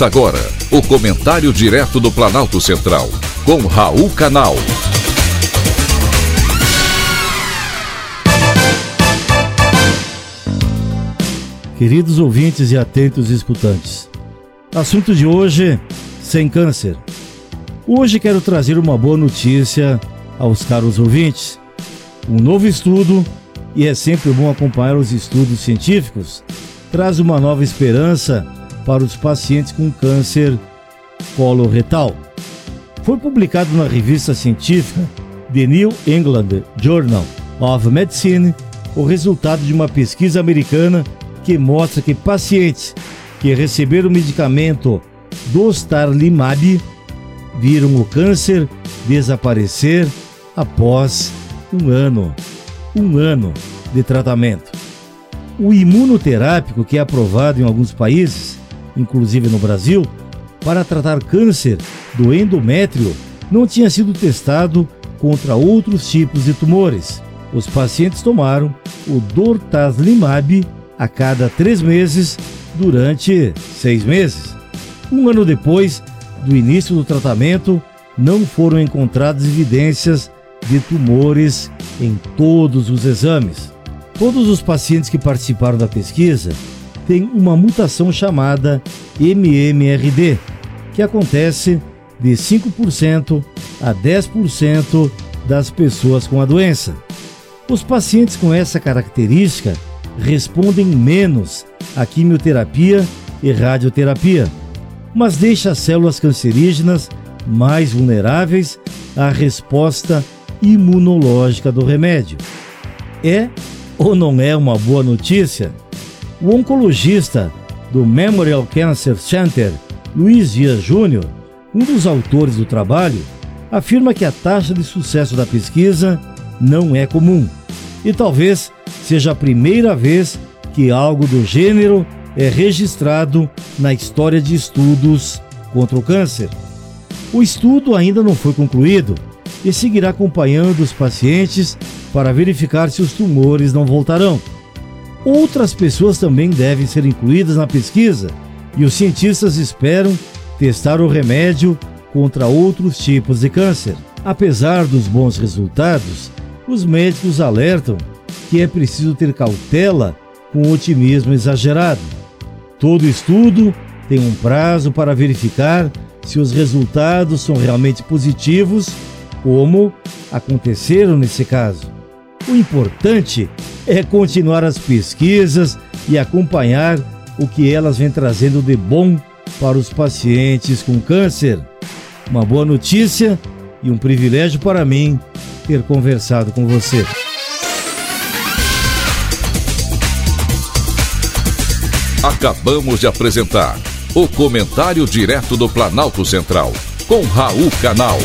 Agora o comentário direto do Planalto Central, com Raul Canal. Queridos ouvintes e atentos escutantes, assunto de hoje: sem câncer. Hoje quero trazer uma boa notícia aos caros ouvintes. Um novo estudo, e é sempre bom acompanhar os estudos científicos, traz uma nova esperança para os pacientes com câncer coloretal. Foi publicado na revista científica The New England Journal of Medicine o resultado de uma pesquisa americana que mostra que pacientes que receberam o medicamento Dostarlimab viram o câncer desaparecer após um ano. Um ano de tratamento. O imunoterápico, que é aprovado em alguns países, inclusive no Brasil, para tratar câncer do endométrio, não tinha sido testado contra outros tipos de tumores. Os pacientes tomaram o Dortazlimab a cada três meses durante seis meses. Um ano depois do início do tratamento, não foram encontradas evidências de tumores em todos os exames. Todos os pacientes que participaram da pesquisa têm uma mutação chamada MMRD, que acontece de 5% a 10% das pessoas com a doença. Os pacientes com essa característica respondem menos à quimioterapia e radioterapia, mas deixa as células cancerígenas mais vulneráveis à resposta imunológica do remédio. É ou não é uma boa notícia? O oncologista do Memorial Cancer Center, Luiz Dias Júnior, um dos autores do trabalho, afirma que a taxa de sucesso da pesquisa não é comum e talvez seja a primeira vez que algo do gênero é registrado na história de estudos contra o câncer. O estudo ainda não foi concluído e seguirá acompanhando os pacientes para verificar se os tumores não voltarão. Outras pessoas também devem ser incluídas na pesquisa e os cientistas esperam testar o remédio contra outros tipos de câncer. Apesar dos bons resultados, os médicos alertam que é preciso ter cautela com otimismo exagerado. Todo estudo tem um prazo para verificar se os resultados são realmente positivos como aconteceram nesse caso. O importante é continuar as pesquisas e acompanhar o que elas vêm trazendo de bom para os pacientes com câncer. Uma boa notícia e um privilégio para mim ter conversado com você. Acabamos de apresentar o Comentário Direto do Planalto Central, com Raul Canal.